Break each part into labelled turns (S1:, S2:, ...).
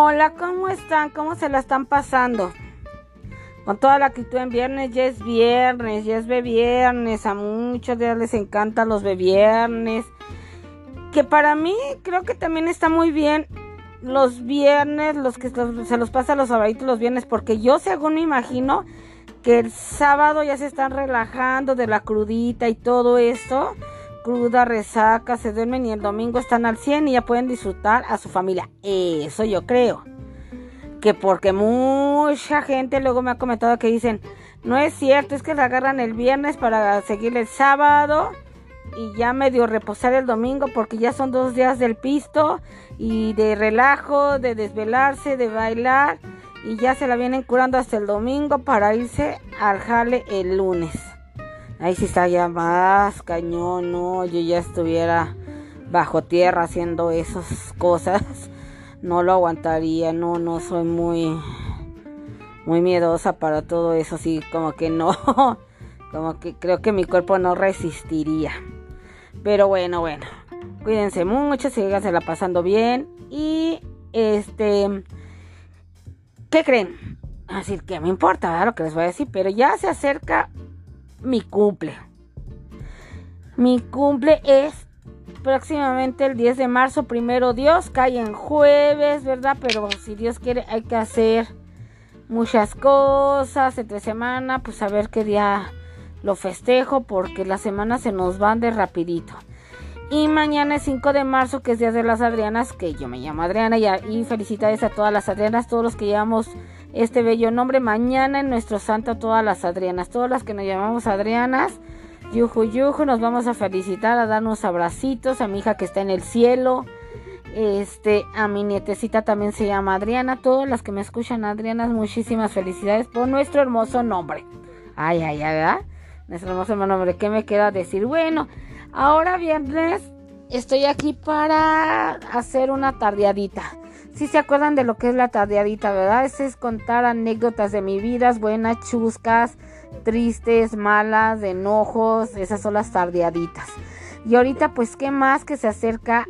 S1: Hola, ¿cómo están? ¿Cómo se la están pasando? Con toda la actitud en viernes, ya es viernes, ya es viernes, a muchos días les encantan los viernes. Que para mí creo que también está muy bien los viernes, los que se los pasa los sábados los viernes, porque yo según me imagino que el sábado ya se están relajando de la crudita y todo esto cruda, resaca, se duermen y el domingo están al 100 y ya pueden disfrutar a su familia. Eso yo creo. Que porque mucha gente luego me ha comentado que dicen, no es cierto, es que la agarran el viernes para seguir el sábado y ya medio reposar el domingo porque ya son dos días del pisto y de relajo, de desvelarse, de bailar y ya se la vienen curando hasta el domingo para irse al jale el lunes. Ahí sí está ya más cañón, no, yo ya estuviera bajo tierra haciendo esas cosas. No lo aguantaría, no, no soy muy muy miedosa para todo eso, así como que no, como que creo que mi cuerpo no resistiría. Pero bueno, bueno, cuídense mucho, la pasando bien y este, ¿qué creen? Así que me importa ¿verdad? lo que les voy a decir, pero ya se acerca mi cumple. Mi cumple es próximamente el 10 de marzo, primero Dios, cae en jueves, ¿verdad? Pero si Dios quiere hay que hacer muchas cosas entre semana, pues a ver qué día lo festejo porque las semanas se nos van de rapidito. Y mañana es 5 de marzo, que es Día de las Adrianas, que yo me llamo Adriana y, y felicidades a todas las Adrianas, todos los que llevamos este bello nombre. Mañana en nuestro santo todas las Adrianas, todas las que nos llamamos Adrianas. Yuju, yuju, nos vamos a felicitar, a darnos abracitos, a mi hija que está en el cielo. Este, a mi nietecita también se llama Adriana. Todas las que me escuchan, Adrianas, muchísimas felicidades por nuestro hermoso nombre. Ay, ay, ay, ¿verdad? Nuestro hermoso nombre. ¿Qué me queda decir? Bueno, ahora viernes estoy aquí para hacer una tardeadita. Si se acuerdan de lo que es la tardeadita, ¿verdad? Es contar anécdotas de mi vida, buenas, chuscas, tristes, malas, enojos. Esas son las tardeaditas. Y ahorita, pues, ¿qué más que se acerca?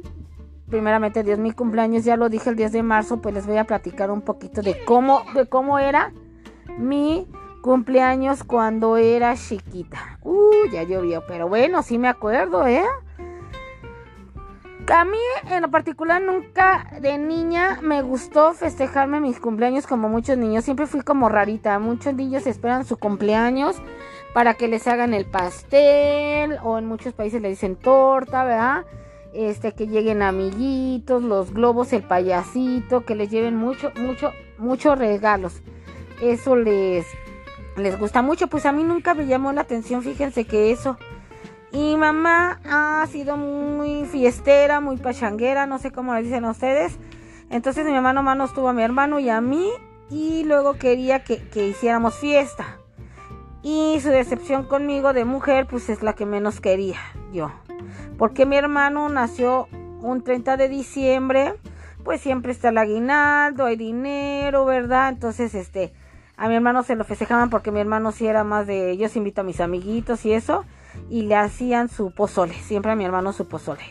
S1: Primeramente, Dios, mi cumpleaños, ya lo dije el 10 de marzo, pues les voy a platicar un poquito de cómo, de cómo era mi cumpleaños cuando era chiquita. Uh, ya llovió, pero bueno, sí me acuerdo, ¿eh? A mí en lo particular nunca de niña me gustó festejarme mis cumpleaños como muchos niños. Siempre fui como rarita. Muchos niños esperan su cumpleaños para que les hagan el pastel o en muchos países le dicen torta, ¿verdad? Este, que lleguen amiguitos, los globos, el payasito, que les lleven mucho, mucho, muchos regalos. Eso les, les gusta mucho. Pues a mí nunca me llamó la atención, fíjense que eso y mamá ha sido muy fiestera, muy pachanguera, no sé cómo le dicen a ustedes. Entonces mi mamá nomás nos tuvo a mi hermano y a mí y luego quería que, hiciéramos fiesta. Y su decepción conmigo de mujer pues es la que menos quería yo. Porque mi hermano nació un 30 de diciembre, pues siempre está el aguinaldo, hay dinero, ¿verdad? Entonces este, a mi hermano se lo festejaban porque mi hermano sí era más de, yo invito a mis amiguitos y eso y le hacían su pozole, siempre a mi hermano su pozole.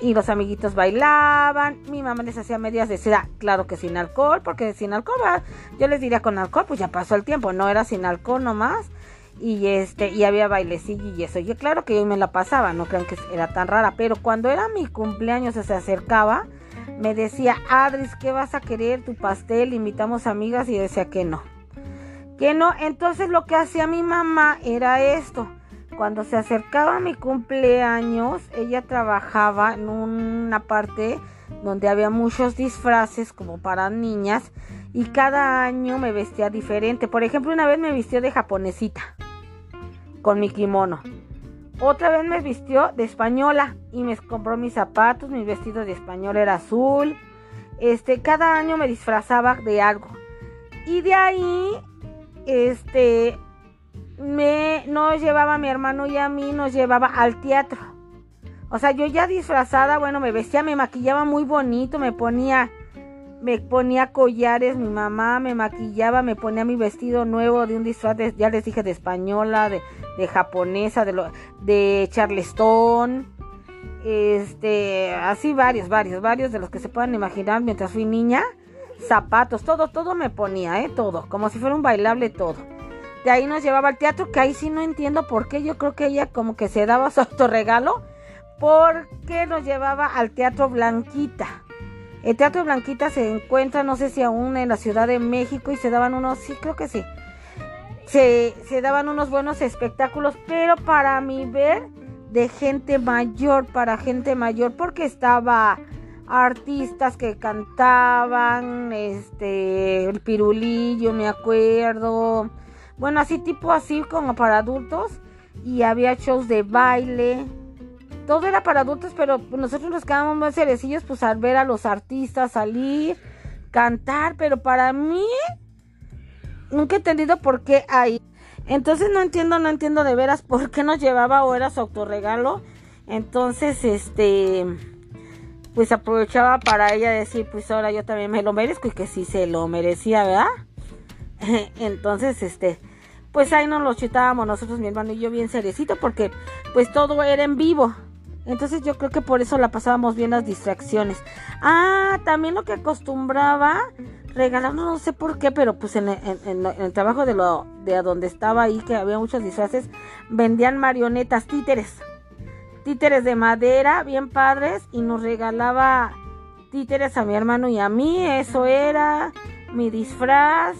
S1: Y los amiguitos bailaban, mi mamá les hacía medias de seda, claro que sin alcohol, porque sin alcohol, yo les diría con alcohol, pues ya pasó el tiempo, no era sin alcohol nomás. Y este, y había bailecillo y eso. Yo claro que yo me la pasaba, no crean que era tan rara, pero cuando era mi cumpleaños se acercaba, me decía, Adris, ¿qué vas a querer? Tu pastel, invitamos amigas y decía que no. Que no, entonces lo que hacía mi mamá era esto cuando se acercaba mi cumpleaños, ella trabajaba en una parte donde había muchos disfraces como para niñas y cada año me vestía diferente. Por ejemplo, una vez me vistió de japonesita con mi kimono. Otra vez me vistió de española y me compró mis zapatos, mi vestido de español era azul. Este, cada año me disfrazaba de algo. Y de ahí este me nos llevaba a mi hermano y a mí, nos llevaba al teatro. O sea, yo ya disfrazada, bueno, me vestía, me maquillaba muy bonito, me ponía me ponía collares, mi mamá me maquillaba, me ponía mi vestido nuevo de un disfraz, ya les dije, de española, de, de japonesa, de, lo, de charleston, este, así varios, varios, varios de los que se puedan imaginar mientras fui niña. zapatos, todo, todo me ponía, ¿eh? Todo, como si fuera un bailable todo. De ahí nos llevaba al teatro, que ahí sí no entiendo por qué. Yo creo que ella como que se daba su autorregalo, porque nos llevaba al Teatro Blanquita. El Teatro Blanquita se encuentra, no sé si aún en la Ciudad de México, y se daban unos, sí, creo que sí. Se, se daban unos buenos espectáculos, pero para mi ver, de gente mayor, para gente mayor, porque estaba artistas que cantaban, este, el pirulillo, me acuerdo. Bueno, así tipo así como para adultos. Y había shows de baile. Todo era para adultos, pero nosotros nos quedábamos más cerecillos pues al ver a los artistas salir, cantar, pero para mí nunca he entendido por qué hay. Entonces no entiendo, no entiendo de veras por qué nos llevaba o era su autorregalo. Entonces, este pues aprovechaba para ella decir, pues ahora yo también me lo merezco y que sí se lo merecía, ¿verdad? Entonces, este, pues ahí nos lo chutábamos nosotros, mi hermano y yo bien cerecito, porque pues todo era en vivo. Entonces yo creo que por eso la pasábamos bien las distracciones. Ah, también lo que acostumbraba regalar, no, sé por qué, pero pues en, el trabajo de lo de donde estaba ahí, que había muchos disfraces, vendían marionetas, títeres títeres de madera, bien padres, y nos regalaba títeres a mi hermano y a mí. Eso era mi disfraz.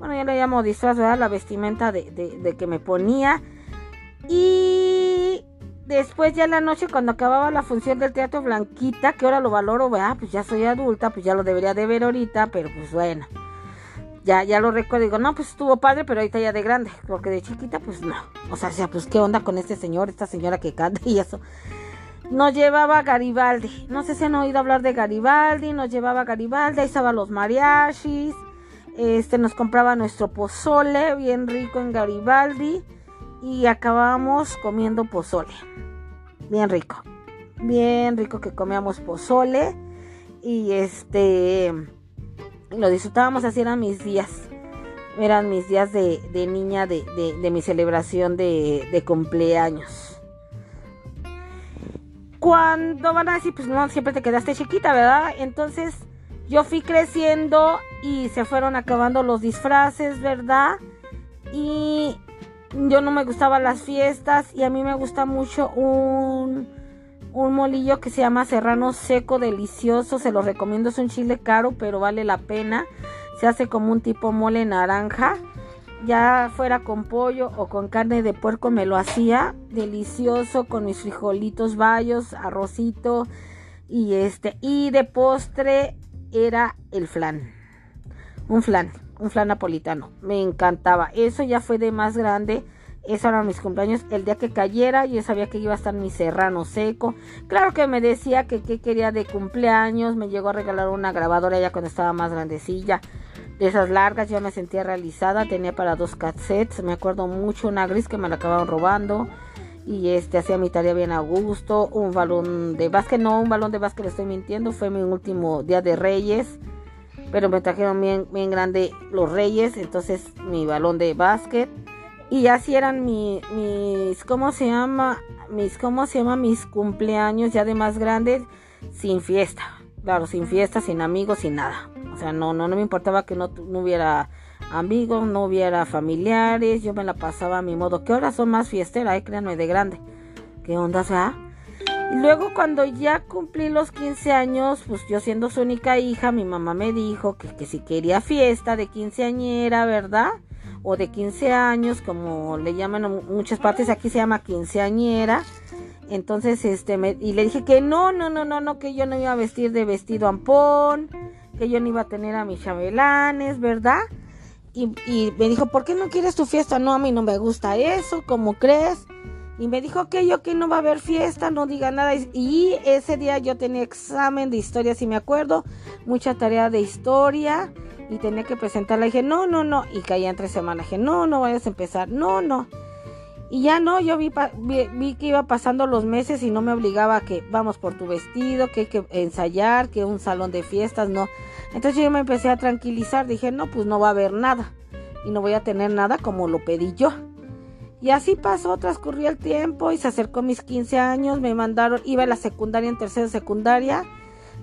S1: Bueno, ya le llamo disfraz, ¿verdad? La vestimenta de, de, que me ponía. Y después ya en la noche, cuando acababa la función del Teatro Blanquita, que ahora lo valoro, ¿verdad? Pues ya soy adulta, pues ya lo debería de ver ahorita, pero pues bueno ya, ya lo recuerdo, digo, no, pues estuvo padre, pero ahorita ya de grande, porque de chiquita, pues no. O sea, sea, pues qué onda con este señor, esta señora que canta y eso. Nos llevaba Garibaldi, no sé si han oído hablar de Garibaldi, nos llevaba Garibaldi, ahí estaban los mariachis, este, nos compraba nuestro pozole, bien rico en Garibaldi, y acabábamos comiendo pozole, bien rico, bien rico que comíamos pozole, y este lo disfrutábamos así eran mis días. Eran mis días de, niña de, mi celebración de, cumpleaños. Cuando van a decir pues no siempre te quedaste chiquita verdad entonces yo fui creciendo y se fueron acabando los disfraces verdad y yo no me gustaban las fiestas y a mí me gusta mucho un un molillo que se llama serrano seco delicioso. Se lo recomiendo es un chile caro pero vale la pena. Se hace como un tipo mole naranja. Ya fuera con pollo o con carne de puerco me lo hacía. Delicioso con mis frijolitos bayos arrocito y este y de postre era el flan un flan un flan napolitano me encantaba eso ya fue de más grande eso eran mis cumpleaños. El día que cayera, yo sabía que iba a estar mi serrano seco. Claro que me decía que qué quería de cumpleaños. Me llegó a regalar una grabadora ya cuando estaba más grandecilla. De esas largas, yo me sentía realizada. Tenía para dos cassettes. Me acuerdo mucho una gris que me la acabaron robando. Y este hacía mi tarea bien a gusto. Un balón de básquet, no, un balón de básquet, le estoy mintiendo. Fue mi último día de Reyes. Pero me trajeron bien, bien grande los Reyes. Entonces mi balón de básquet y así eran mis, ¿cómo se llama? Mis, ¿cómo se llama? Mis cumpleaños ya de más grandes, sin fiesta. Claro, sin fiesta, sin amigos, sin nada. O sea, no, no, no me importaba que no, no hubiera amigos, no hubiera familiares. Yo me la pasaba a mi modo. Que ahora son más fiestera, eh, créanme, de grande. ¿Qué onda, sea? Luego cuando ya cumplí los 15 años, pues yo siendo su única hija, mi mamá me dijo que, que si quería fiesta de quinceañera, ¿verdad? o de 15 años, como le llaman muchas partes, aquí se llama quinceañera. Entonces, este, y le dije que no, no, no, no, no, que yo no iba a vestir de vestido ampón, que yo no iba a tener a mis chabelanes, ¿verdad? Y, y me dijo, ¿por qué no quieres tu fiesta? No, a mí no me gusta eso, ¿cómo crees? Y me dijo que yo que no va a haber fiesta, no diga nada. Y ese día yo tenía examen de historia, si me acuerdo, mucha tarea de historia y tenía que presentarla. dije, no, no, no. Y caía en tres semanas. dije, no, no vayas a empezar. No, no. Y ya no, yo vi, vi, que iba pasando los meses y no me obligaba a que vamos por tu vestido, que hay que ensayar, que un salón de fiestas, no. Entonces yo me empecé a tranquilizar. Dije, no, pues no va a haber nada. Y no voy a tener nada como lo pedí yo. Y así pasó, transcurrió el tiempo y se acercó mis 15 años, me mandaron, iba a la secundaria en tercera secundaria,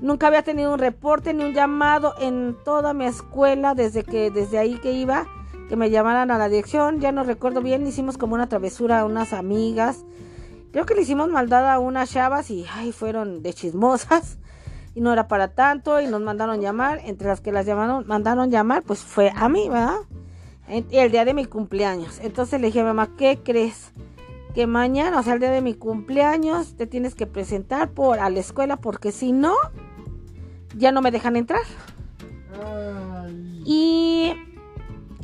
S1: Nunca había tenido un reporte ni un llamado en toda mi escuela desde que desde ahí que iba que me llamaran a la dirección, ya no recuerdo bien, hicimos como una travesura a unas amigas. Creo que le hicimos maldad a unas chavas y ay, fueron de chismosas y no era para tanto y nos mandaron llamar, entre las que las llamaron, mandaron llamar, pues fue a mí, ¿verdad? El día de mi cumpleaños. Entonces le dije a mamá, ¿qué crees? Que mañana, o sea, el día de mi cumpleaños, te tienes que presentar por a la escuela porque si no, ya no me dejan entrar. Y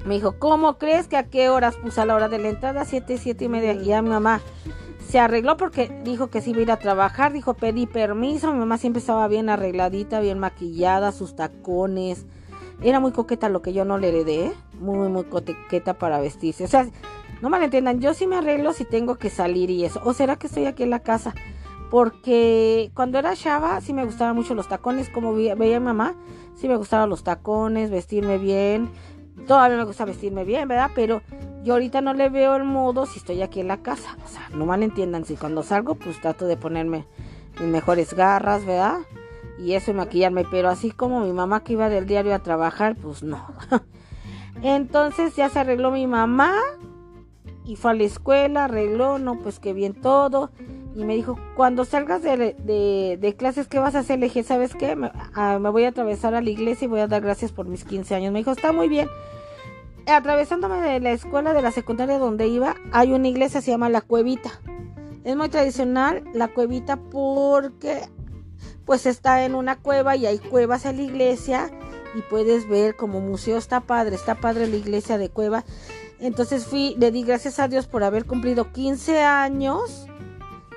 S1: me dijo, ¿cómo crees que a qué horas puse a la hora de la entrada? Siete, siete y media. Y a mi mamá se arregló porque dijo que sí iba a ir a trabajar. Dijo, pedí permiso. Mi mamá siempre estaba bien arregladita, bien maquillada, sus tacones. Era muy coqueta lo que yo no le heredé. Muy, muy coqueta para vestirse. O sea, no me entiendan. Yo sí me arreglo si tengo que salir y eso. O será que estoy aquí en la casa. Porque cuando era chava sí me gustaban mucho los tacones. Como veía, veía mi mamá, sí me gustaban los tacones, vestirme bien Todavía me gusta vestirme bien, ¿verdad? Pero yo ahorita no le veo el modo si estoy aquí en la casa. O sea, no malentiendan. Si cuando salgo, pues trato de ponerme mis mejores garras, ¿verdad? Y eso y maquillarme. Pero así como mi mamá que iba del diario a trabajar, pues no. Entonces ya se arregló mi mamá y fue a la escuela, arregló, no, pues que bien todo. Y me dijo, cuando salgas de, de, clases, ¿qué vas a hacer? Le dije, ¿sabes qué? Me, ah, me, voy a atravesar a la iglesia y voy a dar gracias por mis 15 años. Me dijo, está muy bien atravesándome de la escuela de la secundaria donde iba, hay una iglesia se llama La Cuevita. Es muy tradicional la cuevita porque pues está en una cueva y hay cuevas en la iglesia y puedes ver como museo está padre, está padre la iglesia de cueva. Entonces fui, le di gracias a Dios por haber cumplido 15 años.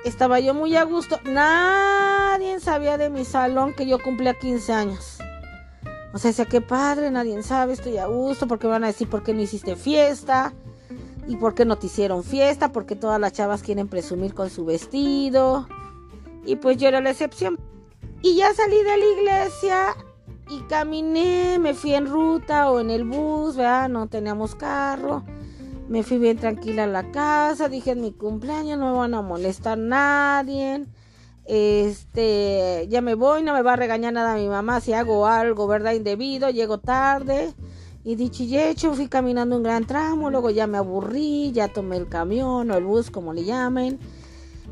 S1: Estaba yo muy a gusto. Nadie sabía de mi salón que yo cumplía 15 años. O sea, decía, qué padre, nadie sabe, estoy a gusto, porque van a decir por qué no hiciste fiesta, y por qué no te hicieron fiesta, porque todas las chavas quieren presumir con su vestido. Y pues yo era la excepción. Y ya salí de la iglesia y caminé, me fui en ruta o en el bus, ¿verdad? No teníamos carro. Me fui bien tranquila a la casa, dije en mi cumpleaños no me van a molestar nadie este, ya me voy, no me va a regañar nada mi mamá si hago algo, ¿verdad? Indebido, llego tarde. Y dicho y hecho, fui caminando un gran tramo, luego ya me aburrí, ya tomé el camión o el bus, como le llamen,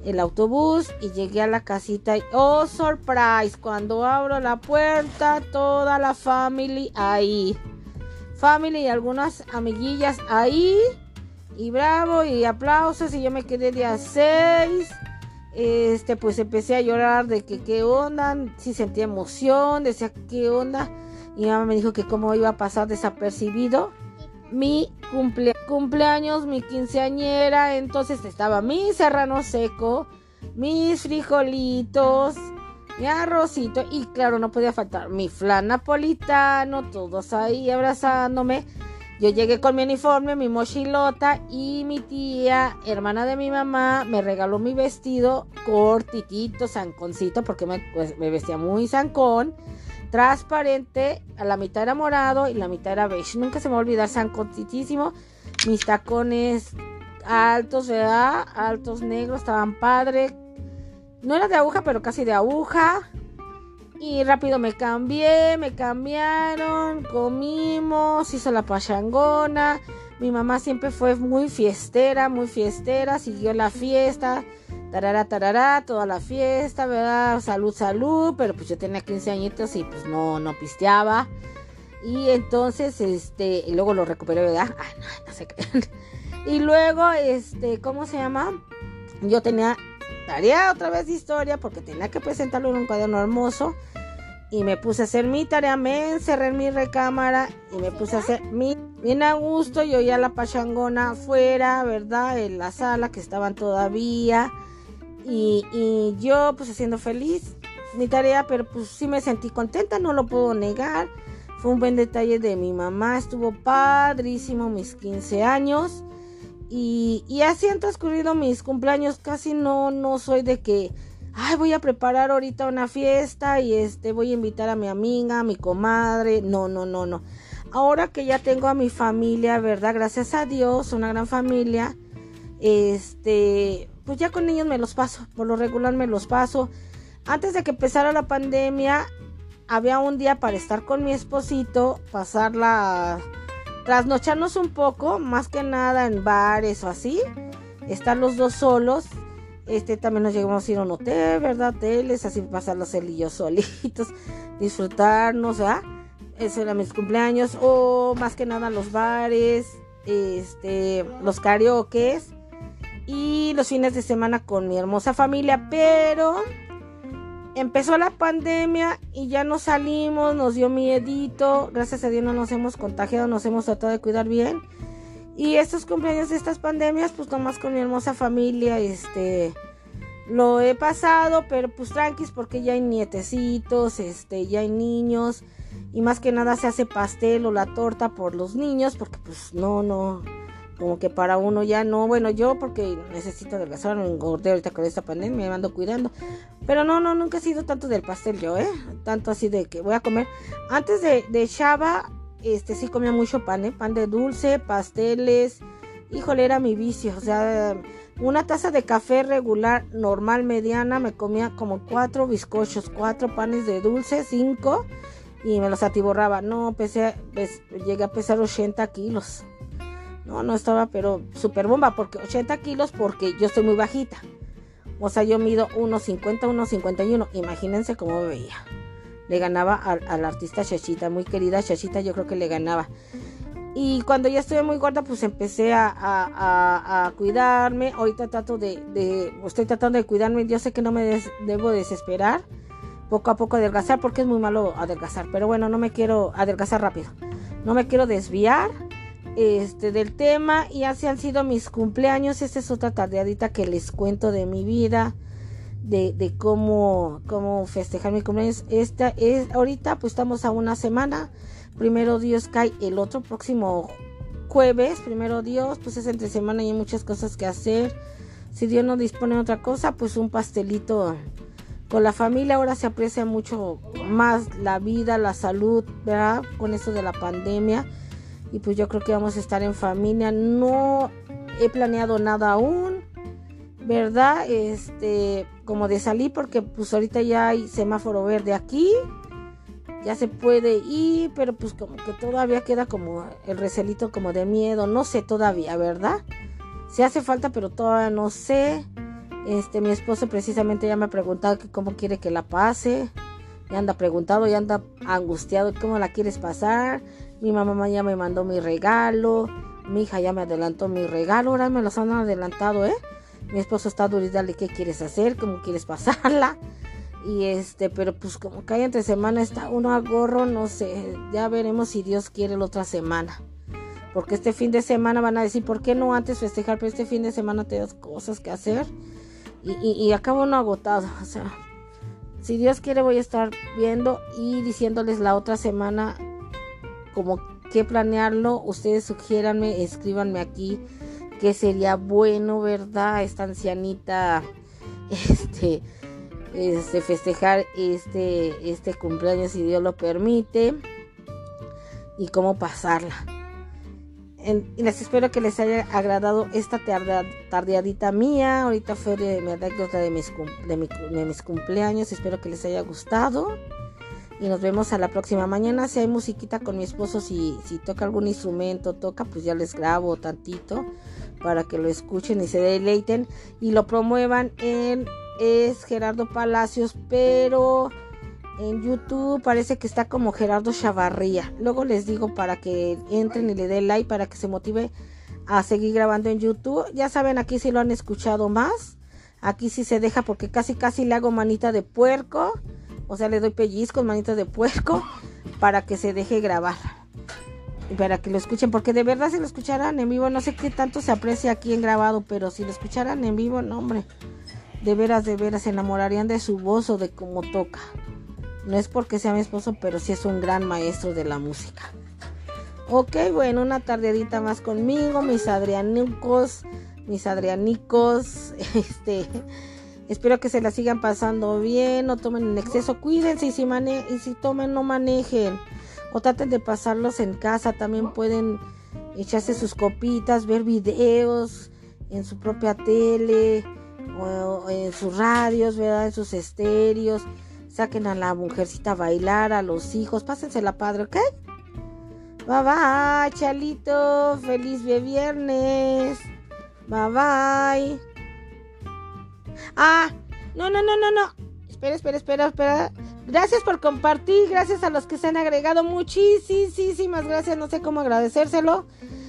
S1: el autobús y llegué a la casita y, oh, surprise, cuando abro la puerta, toda la family ahí. Family y algunas amiguillas ahí. Y bravo, y aplausos, y yo me quedé de a seis. Este pues empecé a llorar de que qué onda, si sentía emoción, decía qué onda y mi mamá me dijo que cómo iba a pasar desapercibido mi cumpleaños, mi quinceañera, entonces estaba mi serrano seco, mis frijolitos, mi arrocito y claro no podía faltar mi flan napolitano, todos ahí abrazándome. Yo llegué con mi uniforme, mi mochilota y mi tía, hermana de mi mamá, me regaló mi vestido cortitito, zanconcito, porque me, pues, me vestía muy zancón, transparente, a la mitad era morado y la mitad era beige. Nunca se me va a olvidar. Mis tacones altos, ¿verdad? Altos negros, estaban padre. No era de aguja, pero casi de aguja. Y rápido me cambié, me cambiaron, comimos, hizo la pachangona. Mi mamá siempre fue muy fiestera, muy fiestera, siguió la fiesta, tarara, tarara, toda la fiesta, ¿verdad? Salud, salud, pero pues yo tenía 15 añitos y pues no, no pisteaba. Y entonces, este, y luego lo recuperé, ¿verdad? Ah, no, no sé y luego, este, ¿cómo se llama? Yo tenía tarea otra vez de historia porque tenía que presentarlo en un cuaderno hermoso. Y me puse a hacer mi tarea, me encerré en mi recámara y me puse a hacer mi bien a gusto. Yo ya la pachangona afuera, ¿verdad? En la sala que estaban todavía. Y, y yo pues haciendo feliz mi tarea, pero pues sí me sentí contenta, no lo puedo negar. Fue un buen detalle de mi mamá, estuvo padrísimo mis 15 años. Y, y así han transcurrido mis cumpleaños. Casi no, no soy de que, ay, voy a preparar ahorita una fiesta y este, voy a invitar a mi amiga, a mi comadre. No, no, no, no. Ahora que ya tengo a mi familia, ¿verdad? Gracias a Dios, una gran familia. Este, pues ya con ellos me los paso. Por lo regular me los paso. Antes de que empezara la pandemia, había un día para estar con mi esposito, pasarla, trasnocharnos un poco, más que nada en bares o así, estar los dos solos. Este también nos llegamos a ir a un hotel, ¿verdad? Hoteles, así pasar los celillos solitos, disfrutarnos, ¿verdad? Eso era mis cumpleaños, o más que nada los bares, este, los karaokes y los fines de semana con mi hermosa familia, pero empezó la pandemia y ya no salimos, nos dio miedito, gracias a Dios no nos hemos contagiado, nos hemos tratado de cuidar bien. Y estos cumpleaños de estas pandemias, pues nomás con mi hermosa familia, este, lo he pasado, pero pues tranquis porque ya hay nietecitos, este, ya hay niños y más que nada se hace pastel o la torta por los niños porque pues no, no, como que para uno ya no, bueno, yo porque necesito adelgazar, me engordé ahorita con esta pandemia, me ando cuidando. Pero no, no, nunca he sido tanto del pastel yo, ¿eh? Tanto así de que voy a comer. Antes de, de Shaba, este sí comía mucho pan, ¿eh? Pan de dulce, pasteles. Híjole, era mi vicio. O sea, una taza de café regular, normal, mediana, me comía como cuatro bizcochos, cuatro panes de dulce, cinco. Y me los atiborraba. No, pesé, llegué a pesar 80 kilos. No, no estaba, pero súper bomba, porque 80 kilos porque yo estoy muy bajita. O sea, yo mido 1,50, 1,51. Imagínense cómo veía. Le ganaba al, artista Chachita, muy querida Chachita, yo creo que le ganaba. Y cuando ya estuve muy gorda, pues empecé a, cuidarme. Ahorita trato de, estoy tratando de cuidarme. Yo sé que no me debo desesperar. Poco a poco adelgazar, porque es muy malo adelgazar. Pero bueno, no me quiero adelgazar rápido. No me quiero desviar este, del tema y así han sido mis cumpleaños. Esta es otra tardeadita que les cuento de mi vida, de, cómo, cómo festejar mi cumpleaños. Esta es, ahorita pues estamos a una semana. Primero Dios cae el otro próximo jueves. Primero Dios, pues es entre semana y hay muchas cosas que hacer. Si Dios no dispone de otra cosa, pues un pastelito con la familia. Ahora se aprecia mucho más la vida, la salud, ¿verdad? Con eso de la pandemia y pues yo creo que vamos a estar en familia. No he planeado nada aún, ¿verdad? Este, como de salir porque pues ahorita ya hay semáforo verde aquí. Ya se puede ir, pero pues como que todavía queda como el recelito como de miedo, no sé todavía, ¿verdad? Si hace falta, pero todavía no sé. Este, mi esposo precisamente ya me ha preguntado que cómo quiere que la pase. Ya anda preguntado, ya anda angustiado cómo la quieres pasar. Mi mamá ya me mandó mi regalo. Mi hija ya me adelantó mi regalo. Ahora me los han adelantado, ¿eh? Mi esposo está duro y qué quieres hacer, cómo quieres pasarla. Y este, pero pues como que hay entre semana está uno a gorro, no sé. Ya veremos si Dios quiere la otra semana. Porque este fin de semana van a decir, ¿por qué no antes festejar? Pero este fin de semana te das cosas que hacer. Y, y, y agotado. O sea, si Dios quiere voy a estar viendo y diciéndoles la otra semana como que planearlo, ustedes sugiéranme, escríbanme aquí que sería bueno, ¿verdad? Esta ancianita, este, este, festejar este, este cumpleaños si Dios lo permite y cómo pasarla. Y les espero que les haya agradado esta tardeadita mía. Ahorita fue mi anécdota de mis, cumpleaños. Espero que les haya gustado y nos vemos a la próxima mañana. Si hay musiquita con mi esposo, si, si toca algún instrumento, toca, pues ya les grabo tantito para que lo escuchen y se deleiten y lo promuevan en es Gerardo Palacios, pero en YouTube parece que está como Gerardo Chavarría. Luego les digo para que entren y le den like para que se motive a seguir grabando en YouTube. Ya saben, aquí si lo han escuchado más. Aquí sí se deja porque casi casi le hago manita de puerco. O sea, le doy pellizcos, manitas de puerco, para que se deje grabar. Y para que lo escuchen, porque de verdad si lo escucharan en vivo, no sé qué tanto se aprecia aquí en grabado, pero si lo escucharan en vivo, no hombre, de veras, de veras, se enamorarían de su voz o de cómo toca. No es porque sea mi esposo, pero sí es un gran maestro de la música. Ok, bueno, una tardedita más conmigo, mis adrianicos, mis adrianicos, este... Espero que se la sigan pasando bien, no tomen en exceso, cuídense y si, mane y si tomen no manejen o traten de pasarlos en casa, también pueden echarse sus copitas, ver videos en su propia tele o en sus radios, ¿verdad? En sus estéreos. Saquen a la mujercita a bailar, a los hijos. Pásensela padre, ¿ok? Bye bye, Chalito. Feliz viernes. Bye bye. Ah, no, no, no, no, no. Espera, espera, espera, espera. Gracias por compartir. Gracias a los que se han agregado. Muchísimas gracias. No sé cómo agradecérselo.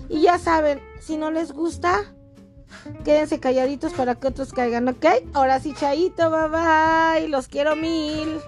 S1: Y ya saben, si no les gusta, quédense calladitos para que otros caigan, ¿ok? Ahora sí, chaito, bye bye. Los quiero mil.